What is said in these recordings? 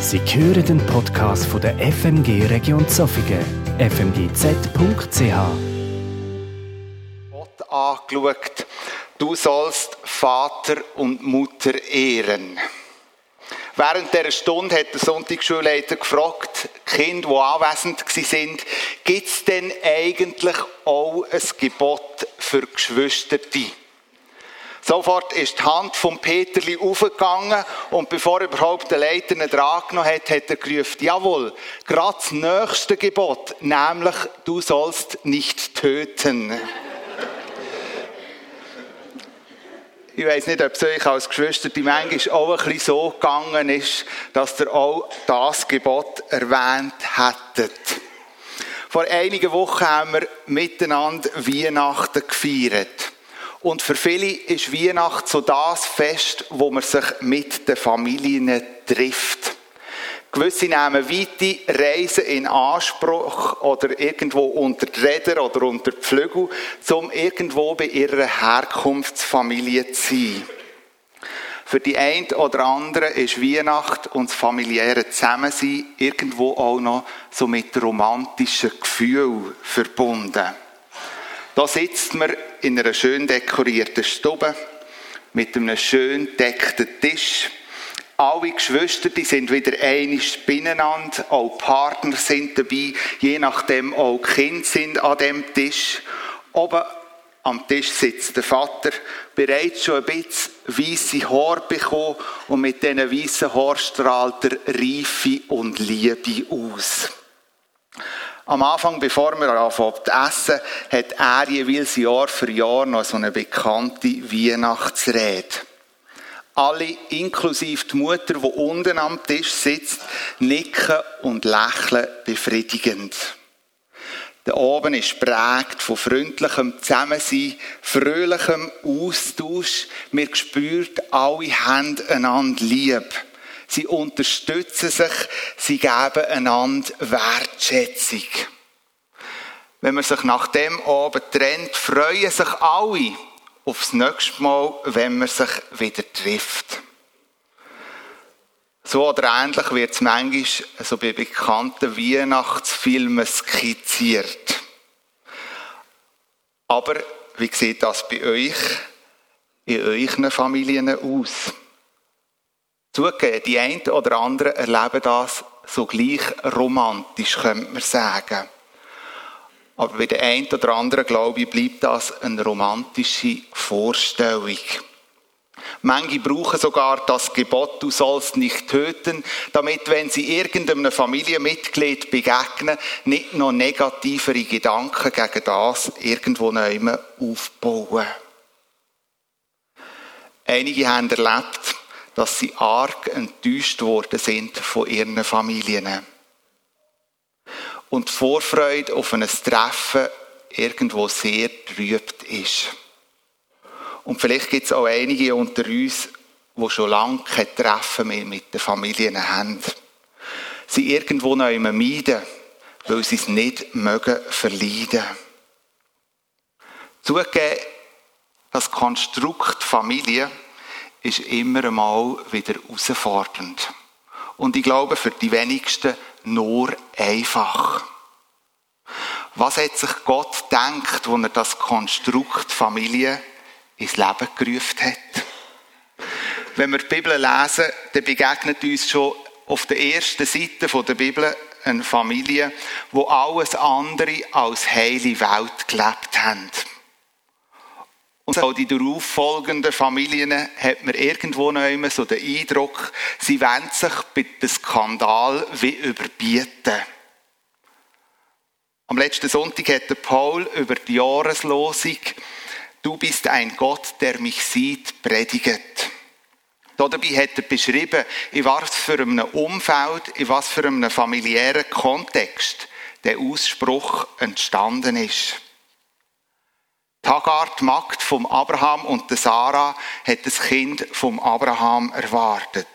Sie hören den Podcast von der FMG Region Zofingen, fmgz.ch. Gott angeschaut, du sollst Vater und Mutter ehren. Während dieser Stunde hat der Sonntagsschulleiter gefragt, Kinder, die anwesend sind, gibt es denn eigentlich auch ein Gebot für Geschwisterte? Sofort ist die Hand von Peterli aufgegangen und bevor er überhaupt den Leiter dran genommen hat, hat er gerufen, jawohl, gerade das nächste Gebot, nämlich du sollst nicht töten. Ich weiß nicht, ob es euch als Geschwister die manchmal auch ein bisschen so gegangen ist, dass ihr auch das Gebot erwähnt hättet. Vor einigen Wochen haben wir miteinander Weihnachten gefeiert. Und für viele ist Weihnachten so das Fest, wo man sich mit den Familien trifft. Gewisse nehmen weite Reisen in Anspruch oder irgendwo unter die Räder oder unter die Flügel, um irgendwo bei ihrer Herkunftsfamilie zu sein. Für die einen oder anderen ist Weihnacht und das familiäre Zusammensein irgendwo auch noch so mit romantischen Gefühlen verbunden. Da sitzt man in einer schön dekorierten Stube mit einem schön deckten Tisch. Alle Geschwister, die sind wieder einig beieinander, auch Partner sind dabei, je nachdem auch Kinder sind an dem Tisch. Oben am Tisch sitzt der Vater, bereits schon ein bisschen weisse Haare bekommen und mit diesen weißen Haaren strahlt er Reife und Liebe aus. Am Anfang, bevor wir anfangen zu essen, hat er jeweils Jahr für Jahr noch so eine bekannte Weihnachtsrede. Alle, inklusive die Mutter, die unten am Tisch sitzt, nicken und lächeln befriedigend. Der Abend ist prägt von freundlichem Zusammensein, fröhlichem Austausch. Wir spüren, alle haben einander lieb sie unterstützen sich, sie geben einander Wertschätzung. Wenn man sich nach dem Abend trennt, freuen sich alle aufs nächste Mal, wenn man sich wieder trifft. So oder ähnlich wird es manchmal so bei bekannten Weihnachtsfilmen skizziert. Aber wie sieht das bei euch in euren Familien aus? Zugegeben, die einen oder anderen erleben das so gleich romantisch, könnte man sagen. Aber bei den einen oder anderen, glaube ich, bleibt das eine romantische Vorstellung. Manche brauchen sogar das Gebot, du sollst nicht töten, damit, wenn sie irgendeinem Familienmitglied begegnen, nicht noch negativere Gedanken gegen das irgendwo neu aufbauen. Einige haben erlebt, dass sie arg enttäuscht worden sind von ihren Familien. Und die Vorfreude auf ein Treffen irgendwo sehr trübt ist. Und vielleicht gibt es auch einige unter uns, die schon lange kein Treffen mehr mit den Familien haben. Sie irgendwo noch immer meiden, weil sie es nicht mögen verleiden. Zugegeben, das Konstrukt Familie ist immer einmal wieder herausfordernd. Und ich glaube, für die wenigsten nur einfach. Was hat sich Gott gedacht, als er das Konstrukt Familie ins Leben gerufen hat? Wenn wir die Bibel lesen, dann begegnet uns schon auf der ersten Seite der Bibel eine Familie, wo alles andere als heile Welt gelebt haben. Und auch die darauffolgenden Familien hat man irgendwo noch immer so den Eindruck, sie wollen sich bei dem Skandal wie überbieten. Am letzten Sonntag hat der Paul über die Jahreslosung Du bist ein Gott, der mich sieht, predigt. Dabei hat er beschrieben, in was für einem Umfeld, in was für einem familiären Kontext der Ausspruch entstanden ist. Hagar, die Magd vom Abraham und der Sarah, hat das Kind vom Abraham erwartet.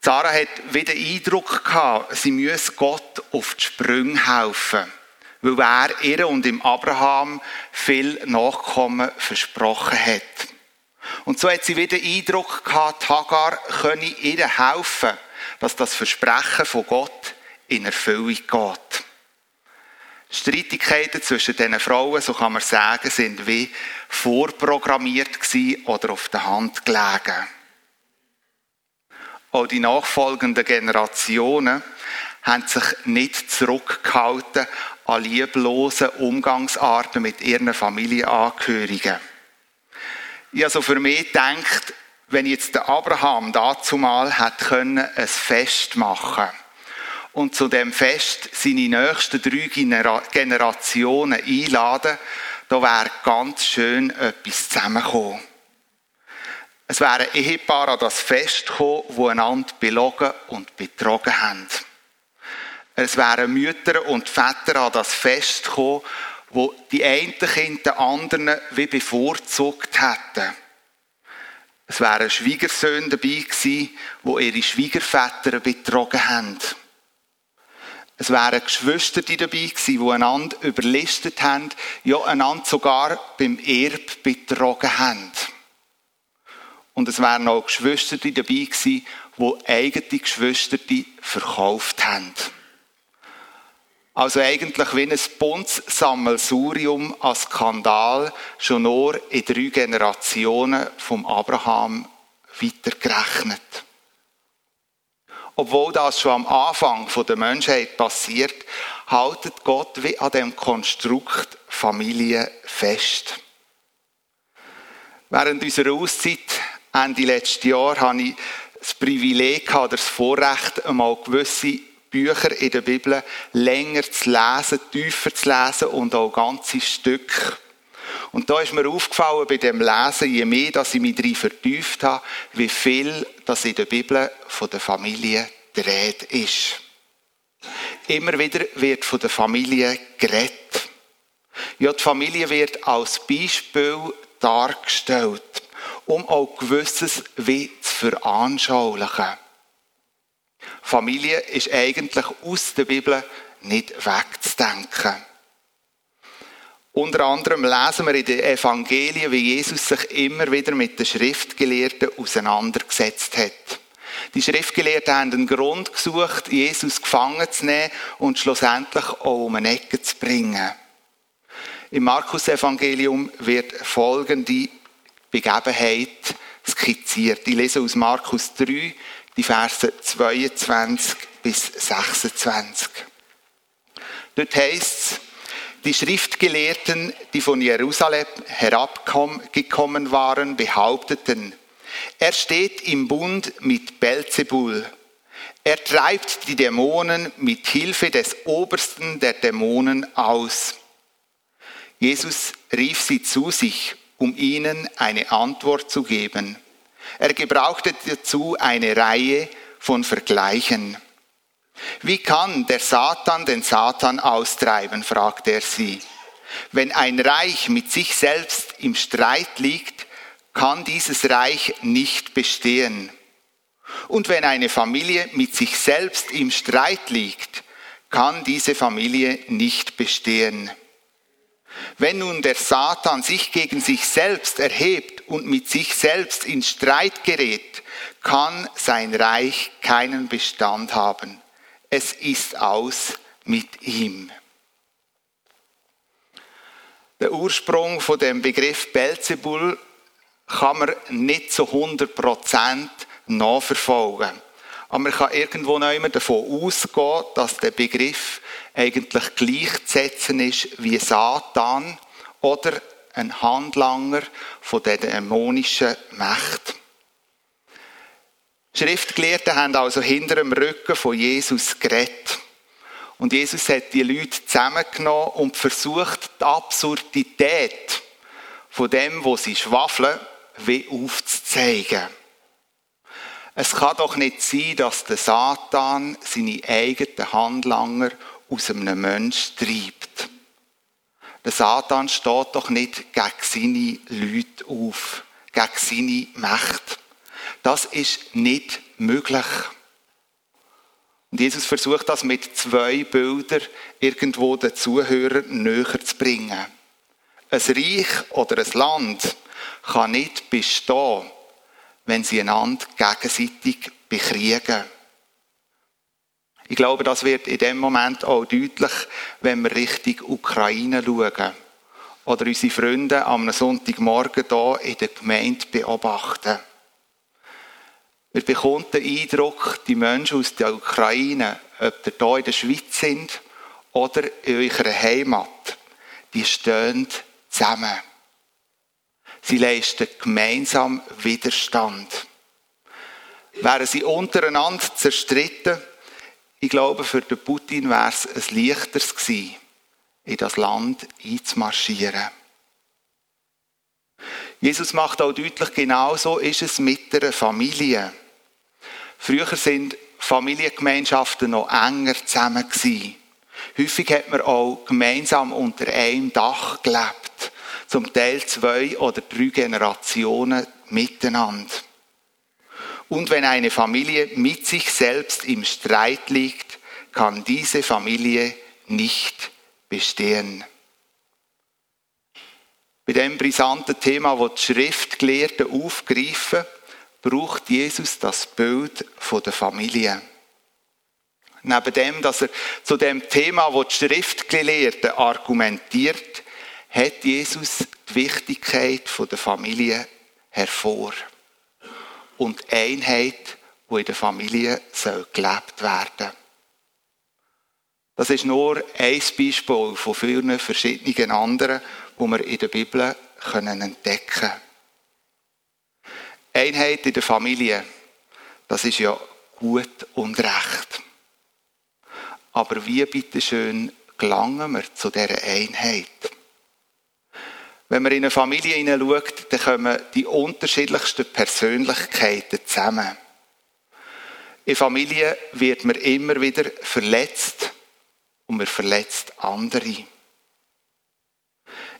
Sarah hat wieder Eindruck gehabt, sie müsse Gott auf die Sprünge helfen, weil er ihr und im Abraham viel Nachkommen versprochen hat. Und so hat sie wieder Eindruck gehabt, Hagar könne ihr helfen, dass das Versprechen von Gott in Erfüllung geht. Streitigkeiten zwischen diesen Frauen, so kann man sagen, sind wie vorprogrammiert gewesen oder auf der Hand gelegen. Auch die nachfolgenden Generationen haben sich nicht zurückgehalten an lieblosen Umgangsarten mit ihren Familienangehörigen. Ich habe so für mich gedacht, wenn jetzt der Abraham dazu mal hätte können, ein Fest machen und zu dem Fest seine nächsten drei Generationen einladen, da wäre ganz schön etwas zusammengekommen. Es wären Ehepaare an das Fest gekommen, die einander belogen und betrogen haben. Es wären Mütter und Väter an das Fest gekommen, wo die einen Kinder anderen wie bevorzugt hätten. Es wären Schwiegersöhne dabei gewesen, die ihre Schwiegerväter betrogen haben. Es wären Geschwister dabei gewesen, die einander überlistet haben, ja, einander sogar beim Erb betrogen haben. Und es wären auch Geschwister dabei gewesen, die eigene Geschwister verkauft haben. Also eigentlich wie ein Buntssammelsurium an Skandal, schon nur in drei Generationen vom Abraham weitergerechnet. Obwohl das schon am Anfang der Menschheit passiert, haltet Gott wie an dem Konstrukt Familie fest. Während unserer Auszeit Ende letzten Jahr hatte ich das Privileg, oder das Vorrecht, einmal gewisse Bücher in der Bibel länger zu lesen, tiefer zu lesen und auch ganze Stücke. Und da ist mir aufgefallen bei dem Lesen, je mehr, dass ich mich drin vertieft habe, wie viel das in der Bibel von der Familie dreht ist. Immer wieder wird von der Familie geredet. Ja, die Familie wird als Beispiel dargestellt, um auch Gewisses wie zu veranschaulichen. Familie ist eigentlich aus der Bibel nicht wegzudenken. Unter anderem lesen wir in den Evangelien, wie Jesus sich immer wieder mit den Schriftgelehrten auseinandergesetzt hat. Die Schriftgelehrten haben einen Grund gesucht, Jesus gefangen zu nehmen und schlussendlich auch um eine Ecke zu bringen. Im Markus-Evangelium wird folgende Begebenheit skizziert. Ich lese aus Markus 3, die Verse 22 bis 26. Dort heißt es, die Schriftgelehrten, die von Jerusalem herabgekommen waren, behaupteten, er steht im Bund mit Belzebul. Er treibt die Dämonen mit Hilfe des Obersten der Dämonen aus. Jesus rief sie zu sich, um ihnen eine Antwort zu geben. Er gebrauchte dazu eine Reihe von Vergleichen. Wie kann der Satan den Satan austreiben, fragte er sie. Wenn ein Reich mit sich selbst im Streit liegt, kann dieses Reich nicht bestehen. Und wenn eine Familie mit sich selbst im Streit liegt, kann diese Familie nicht bestehen. Wenn nun der Satan sich gegen sich selbst erhebt und mit sich selbst in Streit gerät, kann sein Reich keinen Bestand haben. Es ist aus mit ihm. Der Ursprung von dem Begriff Belzebul kann man nicht zu 100% nachverfolgen. Aber man kann irgendwo noch immer davon ausgehen, dass der Begriff eigentlich gleichzusetzen ist wie Satan oder ein Handlanger von der dämonischen Macht. Schriftgelehrte haben also hinter dem Rücken von Jesus geredet. Und Jesus hat die Leute zusammengenommen und versucht, die Absurdität von dem, wo sie schwafeln, wie aufzuzeigen. Es kann doch nicht sein, dass der Satan seine eigenen Handlanger aus einem Menschen treibt. Der Satan steht doch nicht gegen seine Leute auf, gegen seine Macht. Das ist nicht möglich. Und Jesus versucht das mit zwei Bildern irgendwo den Zuhörern näher zu bringen. Ein Reich oder ein Land kann nicht bestehen, wenn sie einander gegenseitig bekriegen. Ich glaube, das wird in dem Moment auch deutlich, wenn wir Richtung Ukraine schauen oder unsere Freunde am Sonntagmorgen hier in der Gemeinde beobachten. Wir bekommen den Eindruck, die Menschen aus der Ukraine, ob ihr hier in der Schweiz sind oder in eurer Heimat, die stehen zusammen. Sie leisten gemeinsam Widerstand. Wären sie untereinander zerstritten, ich glaube, für den Putin wäre es ein leichteres gewesen, in das Land einzumarschieren. Jesus macht auch deutlich, genauso ist es mit der Familie. Früher sind Familiengemeinschaften noch enger zusammen gewesen. Häufig hat man auch gemeinsam unter einem Dach gelebt. Zum Teil zwei oder drei Generationen miteinander. Und wenn eine Familie mit sich selbst im Streit liegt, kann diese Familie nicht bestehen. Bei dem brisanten Thema, das die Schriftgelehrten aufgreifen, braucht Jesus das Bild der Familie. Neben dem, dass er zu dem Thema, das die Schriftgelehrten argumentiert, hat Jesus die Wichtigkeit der Familie hervor und Einheit, die in der Familie soll gelebt werden Das ist nur ein Beispiel von vielen verschiedenen anderen, die wir in der Bibel entdecken können. Einheit in der Familie, das ist ja gut und recht. Aber wie bitteschön gelangen wir zu dieser Einheit? Wenn man in eine Familie hineinschaut, dann kommen die unterschiedlichsten Persönlichkeiten zusammen. In Familie wird man immer wieder verletzt und man verletzt andere.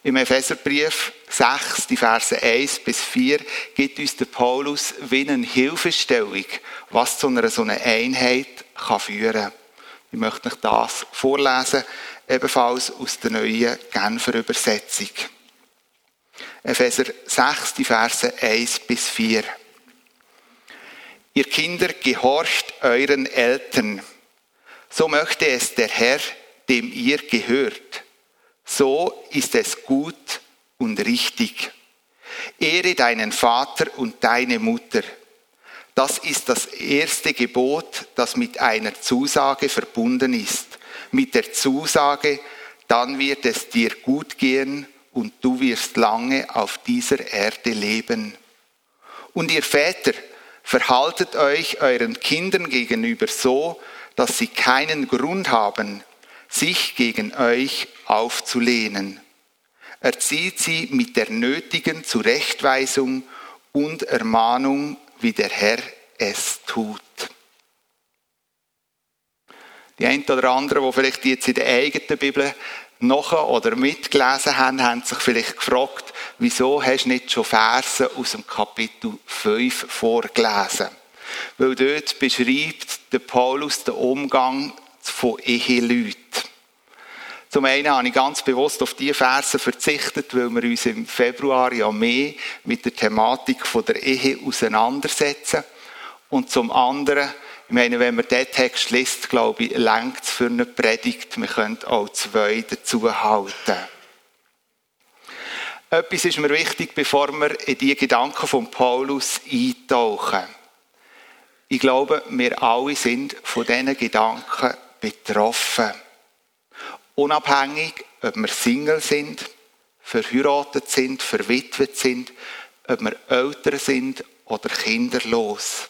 Im Epheserbrief 6, die Verse 1 bis 4, gibt uns der Paulus wie eine Hilfestellung, was zu einer so einer Einheit kann führen kann. Ich möchte euch das vorlesen, ebenfalls aus der neuen Genfer Übersetzung. Epheser 6, die Verse 1 bis 4. Ihr Kinder, gehorcht euren Eltern. So möchte es der Herr, dem ihr gehört. So ist es gut und richtig. Ehre deinen Vater und deine Mutter. Das ist das erste Gebot, das mit einer Zusage verbunden ist. Mit der Zusage, dann wird es dir gut gehen und du wirst lange auf dieser Erde leben. Und ihr Väter, verhaltet euch euren Kindern gegenüber so, dass sie keinen Grund haben, sich gegen euch aufzulehnen. Erzieht sie mit der nötigen Zurechtweisung und Ermahnung, wie der Herr es tut. Die einen oder anderen, die vielleicht jetzt in der eigenen Bibel noch oder mitgelesen haben, haben sich vielleicht gefragt, wieso hast du nicht schon Verse aus dem Kapitel 5 vorgelesen? Weil dort beschreibt der Paulus den Umgang von Eheleuten. Zum einen habe ich ganz bewusst auf diese Verse verzichtet, weil wir uns im Februar ja mehr mit der Thematik der Ehe auseinandersetzen. Und zum anderen ich meine, wenn man diesen Text liest, glaube ich, längt es für eine Predigt. Wir können auch zwei dazu halten. Etwas ist mir wichtig, bevor wir in die Gedanken von Paulus eintauchen. Ich glaube, wir alle sind von diesen Gedanken betroffen. Unabhängig, ob wir Single sind, verheiratet sind, verwitwet sind, ob wir Eltern sind oder kinderlos.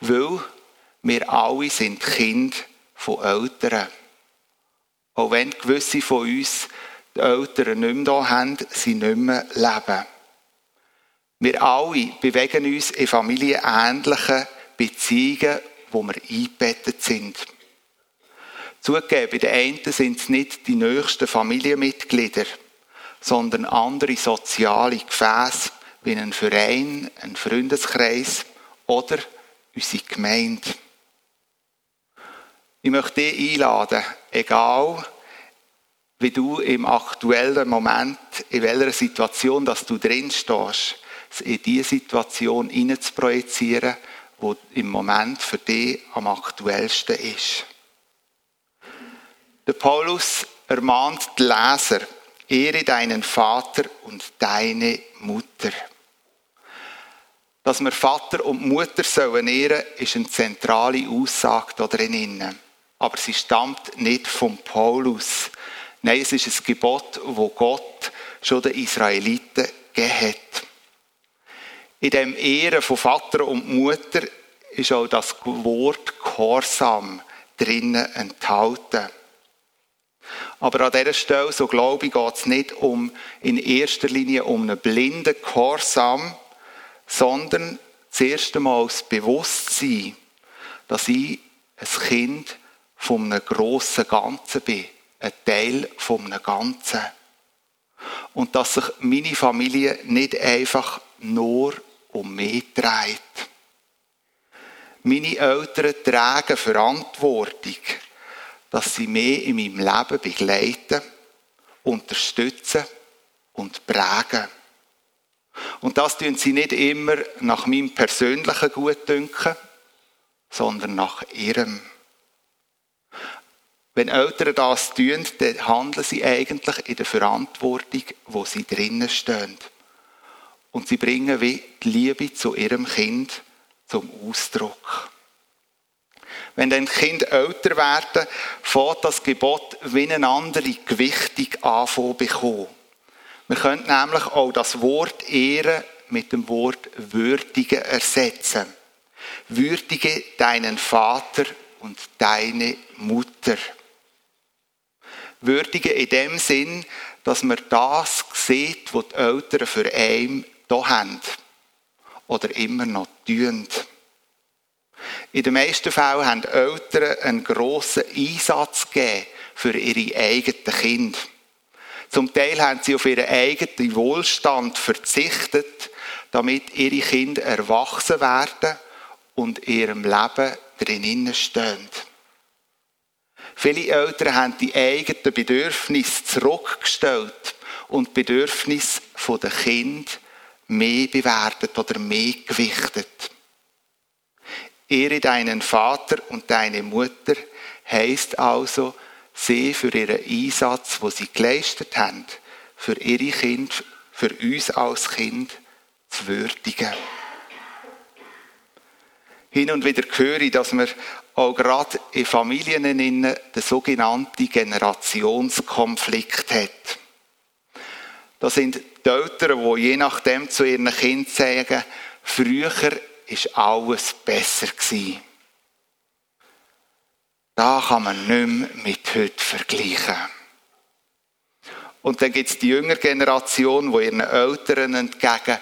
Weil wir alle sind Kind von Eltern. Auch wenn gewisse von uns die Eltern nicht mehr da haben, sie nicht mehr leben. Wir alle bewegen uns in familienähnlichen Beziehungen, wo wir eingebettet sind. Zugegeben, bei den einen sind es nicht die nächsten Familienmitglieder, sondern andere soziale Gefäße, wie ein Verein, ein Freundeskreis oder unsere Gemeinde. Ich möchte dich einladen, egal wie du im aktuellen Moment, in welcher Situation, dass du drin stehst, in die Situation projizieren, wo im Moment für dich am aktuellsten ist. Der Paulus ermahnt die Leser, ehre deinen Vater und deine Mutter. Dass wir Vater und Mutter sollen ehren, ist eine zentrale Aussage da drinnen. Aber sie stammt nicht von Paulus. Nein, es ist ein Gebot, wo Gott schon den Israeliten gegeben hat. In dem Ehren von Vater und Mutter ist auch das Wort Gehorsam drinnen enthalten. Aber an dieser Stelle, so glaube ich, geht es nicht um, in erster Linie um einen blinden Gehorsam, sondern zuerst einmal das Bewusstsein, dass ich ein Kind von einem grossen Ganzen bin, ein Teil von einem Ganzen. Und dass sich meine Familie nicht einfach nur um mich dreht. Meine Eltern tragen Verantwortung, dass sie mich in meinem Leben begleiten, unterstützen und prägen. Und das tun sie nicht immer nach meinem persönlichen Gutdünken, sondern nach ihrem. Wenn Eltern das tun, dann handeln sie eigentlich in der Verantwortung, wo sie drinnen stehen. Und sie bringen wie die Liebe zu ihrem Kind zum Ausdruck. Wenn dann Kind älter werden, fährt das Gebot wie eine andere Gewichtung anfangen bekommen. Wir können nämlich auch das Wort Ehre mit dem Wort würdige ersetzen. Würdige deinen Vater und deine Mutter. Würdige in dem Sinn, dass man das sieht, was die Eltern für einen da haben. Oder immer noch tun. In den meisten Fällen haben Eltern einen grossen Einsatz gegeben für ihre eigenen Kinder. Zum Teil haben sie auf ihren eigenen Wohlstand verzichtet, damit ihre Kinder erwachsen werden und ihrem Leben drinnen stehen. Viele Eltern haben die eigenen Bedürfnisse zurückgestellt und die Bedürfnisse der Kinder mehr bewertet oder mehr gewichtet. Ehre deinen Vater und deine Mutter heißt also, sie für ihren Einsatz, wo sie geleistet haben, für ihre Kind, für uns als Kind zu würdigen. Hin und wieder höre ich, dass man auch gerade in Familien den sogenannten Generationskonflikt hat. Das sind die Eltern, die je nachdem zu ihren Kindern sagen, früher ist alles besser gewesen. Da kann man nicht mehr mit heute vergleichen. Und dann gibt es die jüngere Generation, die ihren Eltern entgegen,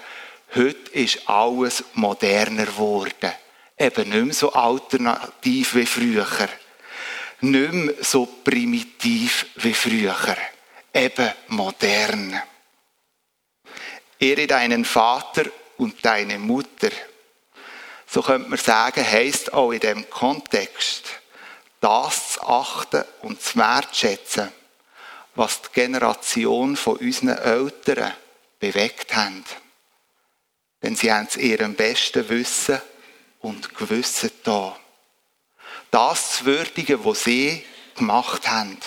heute ist alles moderner geworden. Eben nicht mehr so alternativ wie früher. Nicht mehr so primitiv wie früher. Eben modern. Ehre deinen Vater und deine Mutter so könnte man sagen, heisst auch in dem Kontext, das zu achten und zu wertschätzen, was die Generation von unseren Eltern bewegt haben. Denn sie haben es ihrem besten Wissen und Gewissen da. Das zu würdigen, was sie gemacht haben.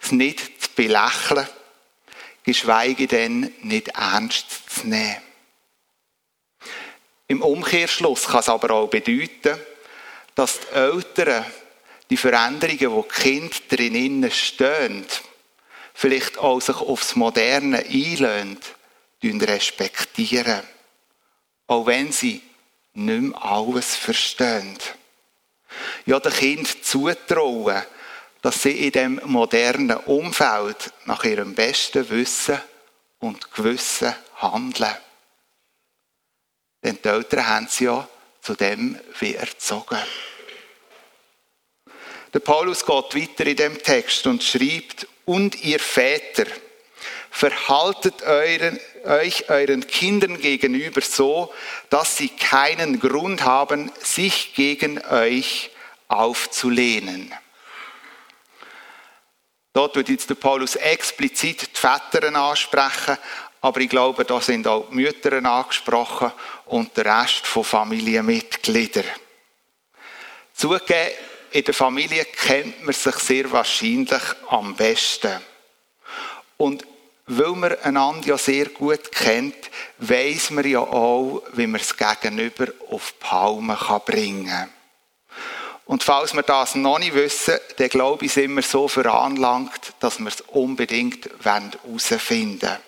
Es nicht zu belächeln, geschweige denn nicht ernst zu nehmen. Im Umkehrschluss kann es aber auch bedeuten, dass die Eltern die Veränderungen, wo die Kinder drinnen stehen, vielleicht auch sich aufs Moderne einlösen, respektieren. Auch wenn sie nicht mehr alles verstehen. Ja, den Kind zutrauen, dass sie in dem modernen Umfeld nach ihrem besten Wissen und Gewissen handeln. Denn die Eltern haben sie ja zu dem wie erzogen. Der Paulus geht weiter in dem Text und schreibt, und ihr Väter, verhaltet euren, euch euren Kindern gegenüber so, dass sie keinen Grund haben, sich gegen euch aufzulehnen. Dort wird jetzt der Paulus explizit die Väter ansprechen, aber ich glaube, da sind auch die Mütter angesprochen und der Rest von Familienmitgliedern. Zugegeben, in der Familie kennt man sich sehr wahrscheinlich am besten. Und weil man einander ja sehr gut kennt, weiß man ja auch, wie man es gegenüber auf die Palme bringen kann. Und falls wir das noch nicht wissen, dann glaube ich, sind wir so veranlangt, dass wir es unbedingt herausfinden wollen.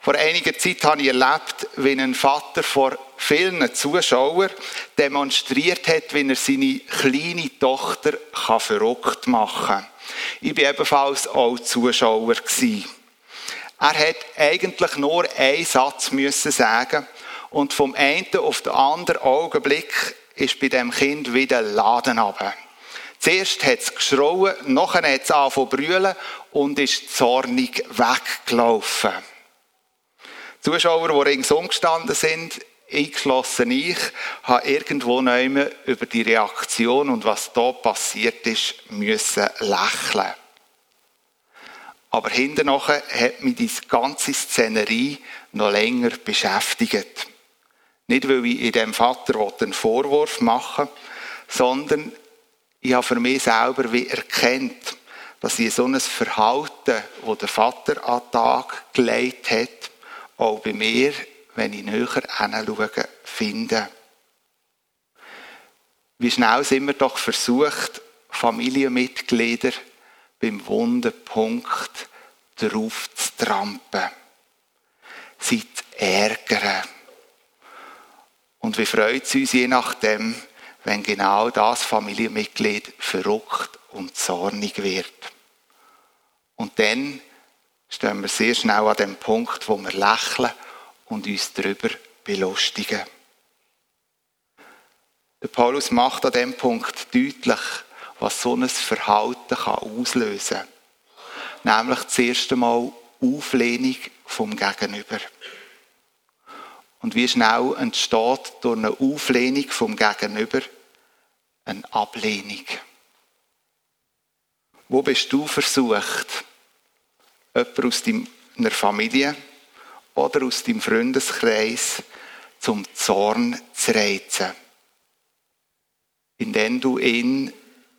Vor einiger Zeit habe ich erlebt, wie ein Vater vor vielen Zuschauern demonstriert hat, wie er seine kleine Tochter verrückt machen kann. Ich war ebenfalls auch Zuschauer. Er hat eigentlich nur einen Satz müssen sagen und vom einen auf den anderen Augenblick ist bei dem Kind wieder Laden runter. Zuerst hat es geschrauen, nachher hat es angefangen zu brüllen und ist zornig weggelaufen. Die Zuschauer, die ringsum gestanden sind, eingeschlossen ich, habe irgendwo neu über die Reaktion und was da passiert ist, müssen lächeln. Aber hinterher hat mich diese ganze Szenerie noch länger beschäftigt. Nicht, weil ich in dem Vater einen Vorwurf machen sondern ich habe für mich selber wie erkennt, dass ich so ein Verhalten, das der Vater an den Tag gelegt hat, auch bei mir, wenn ich näher hinschaue, finde. Wie schnell sind wir doch versucht, Familienmitglieder beim wunden Punkt drauf zu trampen, sie zu ärgern. Und wie freut es uns je nachdem, wenn genau das Familienmitglied verrückt und zornig wird. Und dann stehen wir sehr schnell an dem Punkt, wo wir lächeln und uns darüber belustigen. Der Paulus macht an dem Punkt deutlich, was so ein Verhalten kann auslösen kann. Nämlich zuerst einmal Auflehnung vom Gegenüber. Und wie schnell entsteht durch eine Auflehnung vom Gegenüber eine Ablehnung. Wo bist du versucht, jemand aus deiner Familie oder aus deinem Freundeskreis zum Zorn zu reizen? Indem du ihn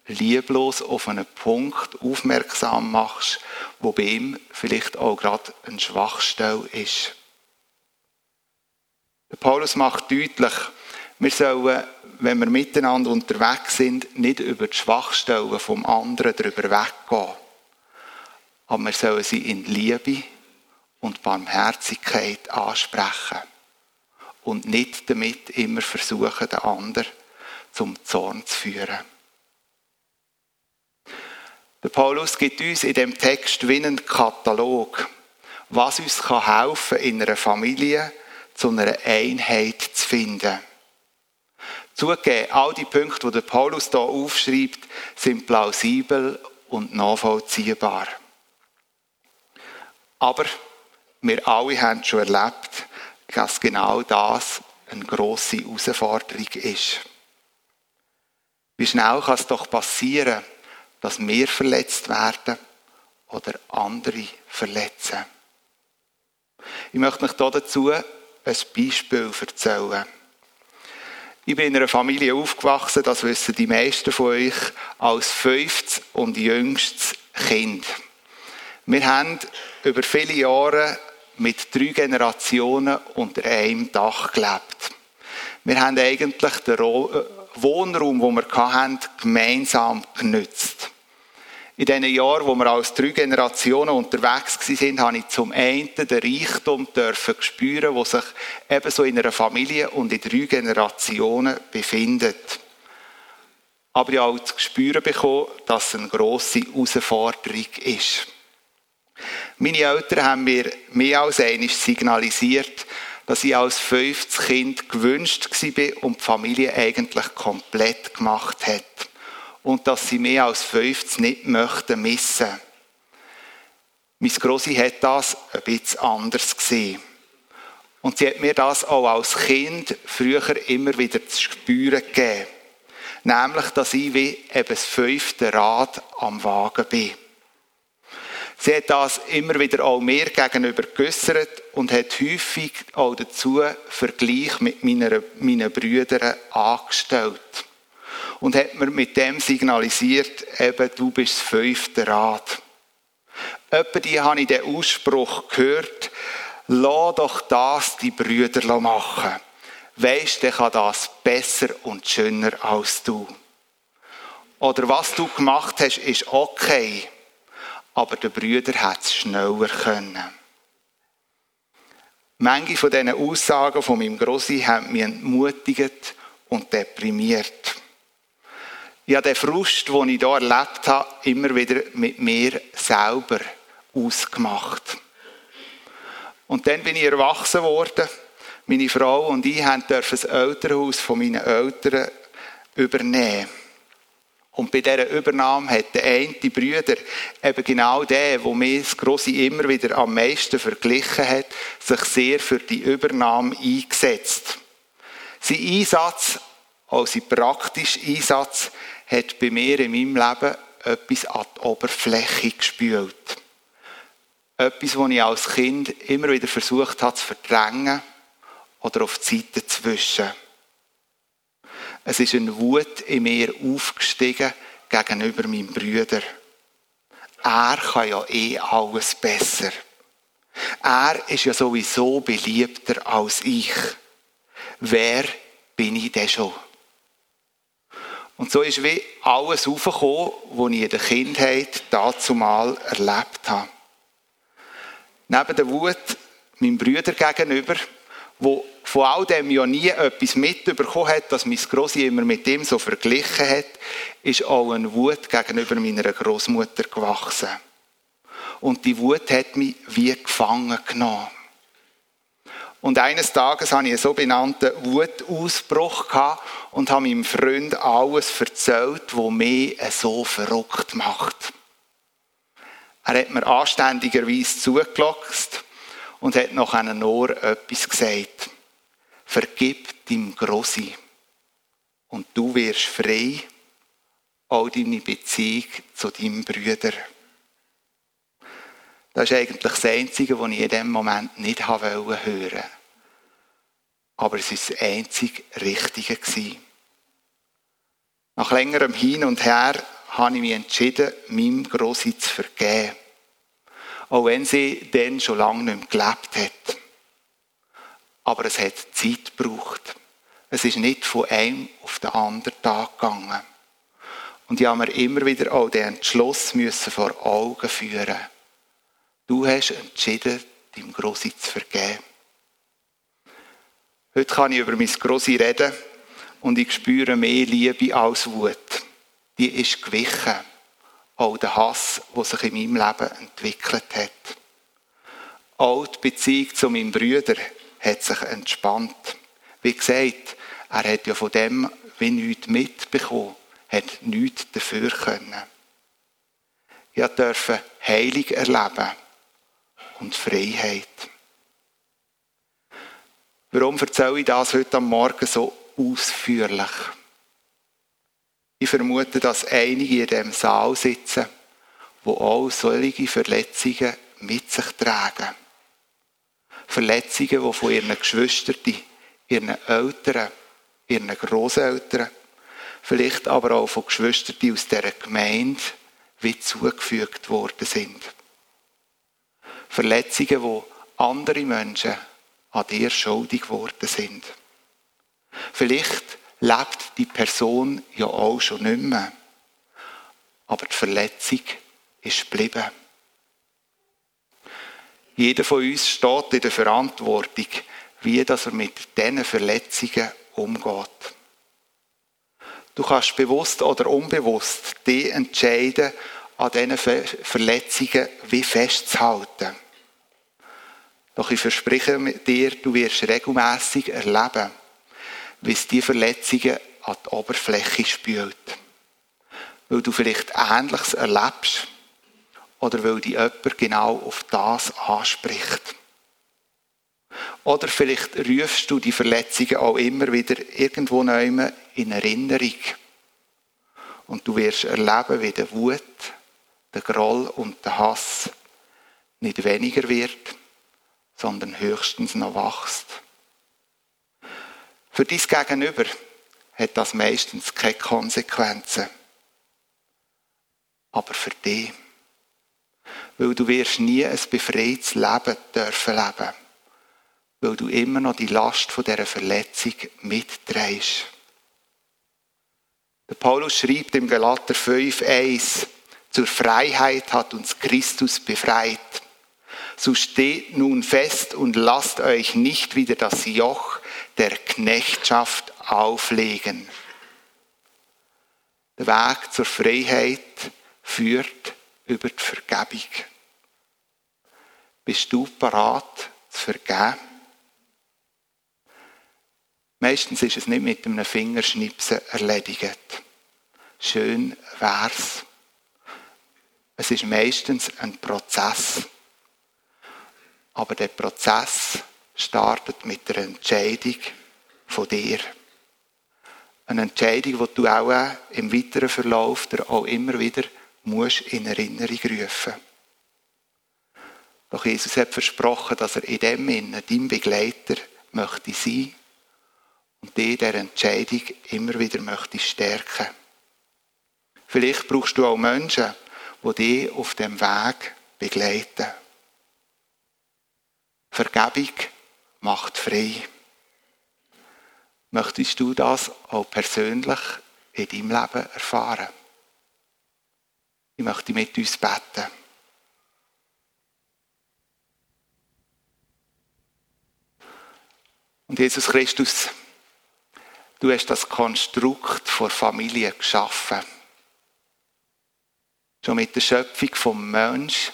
lieblos auf einen Punkt aufmerksam machst, wo bei ihm vielleicht auch gerade eine Schwachstelle ist. Der Paulus macht deutlich, wir sollen, wenn wir miteinander unterwegs sind, nicht über die Schwachstellen vom anderen darüber weggehen. Aber wir sollen sie in Liebe und Barmherzigkeit ansprechen. Und nicht damit immer versuchen, den anderen zum Zorn zu führen. Der Paulus gibt uns in dem Text wie einen Katalog, was uns helfen kann, in einer Familie zu einer Einheit zu finden. Zugegeben, all die Punkte, die der Paulus hier aufschreibt, sind plausibel und nachvollziehbar. Aber wir alle haben schon erlebt, dass genau das eine grosse Herausforderung ist. Wie schnell kann es doch passieren, dass wir verletzt werden oder andere verletzen? Ich möchte euch dazu ein Beispiel erzählen. Ich bin in einer Familie aufgewachsen, das wissen die meisten von euch, als fünftes und jüngstes Kind. Wir haben über viele Jahre mit drei Generationen unter einem Dach gelebt. Wir haben eigentlich den Wohnraum, den wir hatten, gemeinsam genützt. In den Jahren, wo wir als drei Generationen unterwegs waren, habe ich zum einen den Reichtum dürfen spüren, der sich ebenso in einer Familie und in drei Generationen befindet. Aber ich habe auch zu spüren bekommen, dass es eine grosse Herausforderung ist. Meine Eltern haben mir mehr als einmal signalisiert, dass ich als fünftes Kind gewünscht war und die Familie eigentlich komplett gemacht hat und dass sie mehr als 50 nicht möchten missen. Meine Grossi hat das ein bisschen anders gesehen. Und sie hat mir das auch als Kind früher immer wieder zu spüren gegeben. Nämlich, dass ich wie eben das fünfte Rad am Wagen bin. Sie hat das immer wieder auch mir gegenüber geäussert und hat häufig auch dazu Vergleich mit meinen, meinen Brüdern angestellt. Und hat mir mit dem signalisiert, eben, du bist das fünfte Rad. Etwa die habe ich den Ausspruch gehört, lass doch das die Brüder machen. Weisst, der kann das besser und schöner als du. Oder was du gemacht hast, ist okay aber der Brüder hat es schneller können. Manche von diesen Aussagen von meinem Grossi haben mich entmutigt und deprimiert. Habe den Frust, den ich hier erlebt habe, immer wieder mit mir selber ausgemacht. Und dann bin ich erwachsen worden. Meine Frau und ich dürfen das Elternhaus von meinen Eltern übernehmen. Und bei dieser Übernahme hat der eine Brüder, eben genau der, wo mir das Grosse immer wieder am meisten verglichen hat, sich sehr für die Übernahme eingesetzt. Sein Einsatz, auch sein praktischer Einsatz, hat bei mir in meinem Leben etwas an die Oberfläche gespült. Etwas, das ich als Kind immer wieder versucht habe zu verdrängen oder auf die Seite zu wischen. Es ist eine Wut in mir aufgestiegen gegenüber meinem Brüder. Er kann ja eh alles besser. Er ist ja sowieso beliebter als ich. Wer bin ich denn schon? Und so ist wie alles aufgekommen, was ich in der Kindheit dazu mal erlebt habe. Neben der Wut meinem Brüder gegenüber wo von all dem ja nie etwas mitbekommen hat, dass mein Grossi immer mit ihm so verglichen hat, ist auch eine Wut gegenüber meiner Großmutter gewachsen. Und die Wut hat mich wie gefangen genommen. Und eines Tages hatte ich einen sogenannten Wutausbruch und habe meinem Freund alles erzählt, was mich so verrückt macht. Er hat mir anständigerweise zugelockt und hat nach einem Ohr etwas gesagt. Vergib deinem Grossi und du wirst frei, all deine Beziehung zu deinem Brüder. Das ist eigentlich das Einzige, was ich in diesem Moment nicht hören wollte. Aber es war das einzig Richtige. Nach längerem Hin und Her habe ich mich entschieden, meinem Grossi zu vergeben auch wenn sie dann schon lange nicht mehr gelebt hat. Aber es hat Zeit gebraucht. Es ist nicht von einem auf den anderen Tag gegangen. Und ich habe mir immer wieder auch den Entschluss müssen vor Augen führen. Du hast entschieden, deinem Grossi zu vergeben. Heute kann ich über mein Grossi reden und ich spüre mehr Liebe als Wut. Die ist gewichen auch der Hass, der sich in meinem Leben entwickelt hat. Auch die Beziehung zu meinem Brüder hat sich entspannt. Wie gesagt, er hat ja von dem wie nichts mitbekommen, hat nichts dafür können. Ich durfte Heilig erleben und Freiheit. Warum erzähle ich das heute am Morgen so ausführlich? Ich vermute, dass einige in diesem Saal sitzen, wo auch solche Verletzungen mit sich tragen. Verletzungen, die von ihren Geschwistern, ihren Eltern, ihren Großeltern, vielleicht aber auch von Geschwistern aus dieser Gemeinde wie zugefügt worden sind. Verletzungen, wo andere Menschen an dir schuldig geworden sind. Vielleicht lebt die Person ja auch schon nicht mehr. Aber die Verletzung ist geblieben. Jeder von uns steht in der Verantwortung, wie dass er mit diesen Verletzungen umgeht. Du kannst bewusst oder unbewusst die entscheiden, an diesen Verletzungen wie festzuhalten. Doch ich verspreche dir, du wirst regelmäßig erleben, wie es die Verletzungen an die Oberfläche spült. Weil du vielleicht Ähnliches erlebst oder weil dich jemand genau auf das anspricht. Oder vielleicht rufst du die Verletzungen auch immer wieder irgendwo neu in Erinnerung. Und du wirst erleben, wie der Wut, der Groll und der Hass nicht weniger wird, sondern höchstens noch wächst. Für dies Gegenüber hat das meistens keine Konsequenzen. Aber für dich, weil du wirst nie ein befreites Leben dürfen leben, weil du immer noch die Last von dieser Verletzung mitträgst. Der Paulus schreibt im Galater 5,1 Zur Freiheit hat uns Christus befreit. So steht nun fest und lasst euch nicht wieder das Joch der Knechtschaft auflegen. Der Weg zur Freiheit führt über die Vergebung. Bist du parat zu vergeben? Meistens ist es nicht mit einem Fingerschnipsen erledigt. Schön wär's. Es ist meistens ein Prozess. Aber der Prozess startet mit der Entscheidung von dir. Eine Entscheidung, die du auch im weiteren Verlauf der auch immer wieder musst in Erinnerung rufen Doch Jesus hat versprochen, dass er in dem Innen dein Begleiter möchte sein und dir der Entscheidung immer wieder möchte stärken. Vielleicht brauchst du auch Menschen, die dich auf dem Weg begleiten. Vergebung macht frei. Möchtest du das auch persönlich in deinem Leben erfahren? Ich möchte mit uns beten. Und Jesus Christus, du hast das Konstrukt von Familie geschaffen. Schon mit der Schöpfung vom Mensch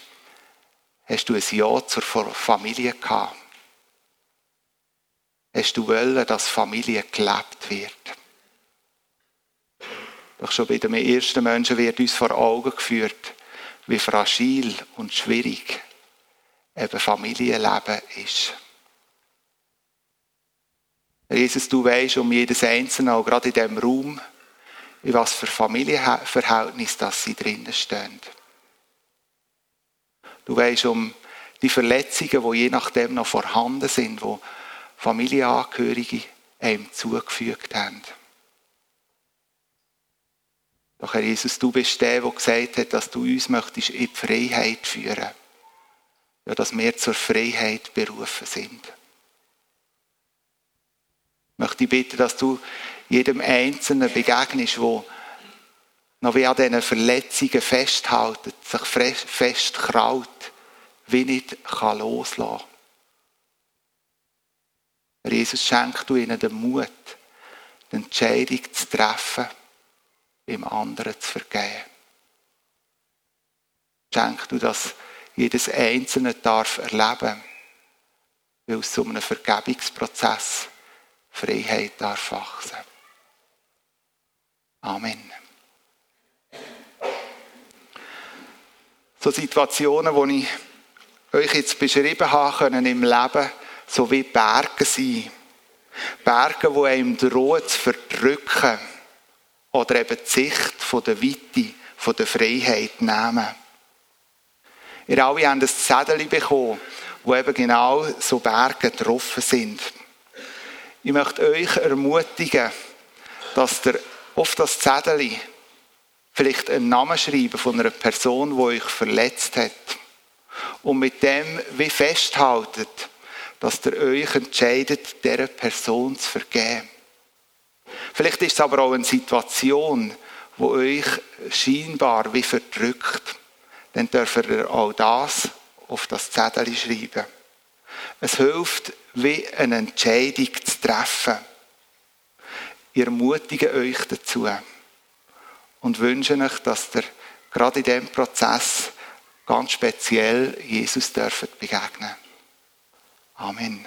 hast du ein Ja zur Familie gehabt hast du wollen, dass Familie gelebt wird. Doch schon bei den ersten Menschen wird uns vor Augen geführt, wie fragil und schwierig eben Familienleben ist. Jesus, du weißt um jedes Einzelne, auch gerade in diesem Raum, in was für Familienverhältnis das sie drinnen stehen. Du weißt um die Verletzungen, die je nachdem noch vorhanden sind, die Familienangehörige einem zugefügt haben. Doch Herr Jesus, du bist der, der gesagt hat, dass du uns möchtest in die Freiheit führen. Ja, dass wir zur Freiheit berufen sind. Ich möchte bitten, dass du jedem Einzelnen begegnest, wo noch wie an diesen Verletzungen festhaltet, sich festkraut, wie nicht loslassen kann. Jesus, schenk du ihnen den Mut, die Entscheidung zu treffen, im anderen zu vergeben. Schenk du, dass jedes Einzelne darf erleben, weil aus so einem Vergebungsprozess Freiheit darf wachsen. Amen. So Situationen, die ich euch jetzt beschrieben habe, können im Leben so wie Berge sind. Berge, die einem drohen zu verdrücken oder eben die Sicht von der Weite, von der Freiheit nehmen. Ihr alle habt ein Zettel bekommen, wo eben genau so Berge getroffen sind. Ich möchte euch ermutigen, dass ihr auf das Zettel vielleicht einen Namen schreiben von einer Person, die euch verletzt hat. Und mit dem wie festhaltet, dass ihr euch entscheidet, dieser Person zu vergeben. Vielleicht ist es aber auch eine Situation, wo euch scheinbar wie verdrückt. Dann dürft ihr auch das auf das Zettel schreiben. Es hilft, wie eine Entscheidung zu treffen. Ich ermutige euch dazu und wünsche euch, dass ihr gerade in diesem Prozess ganz speziell Jesus dürft begegnen Amen.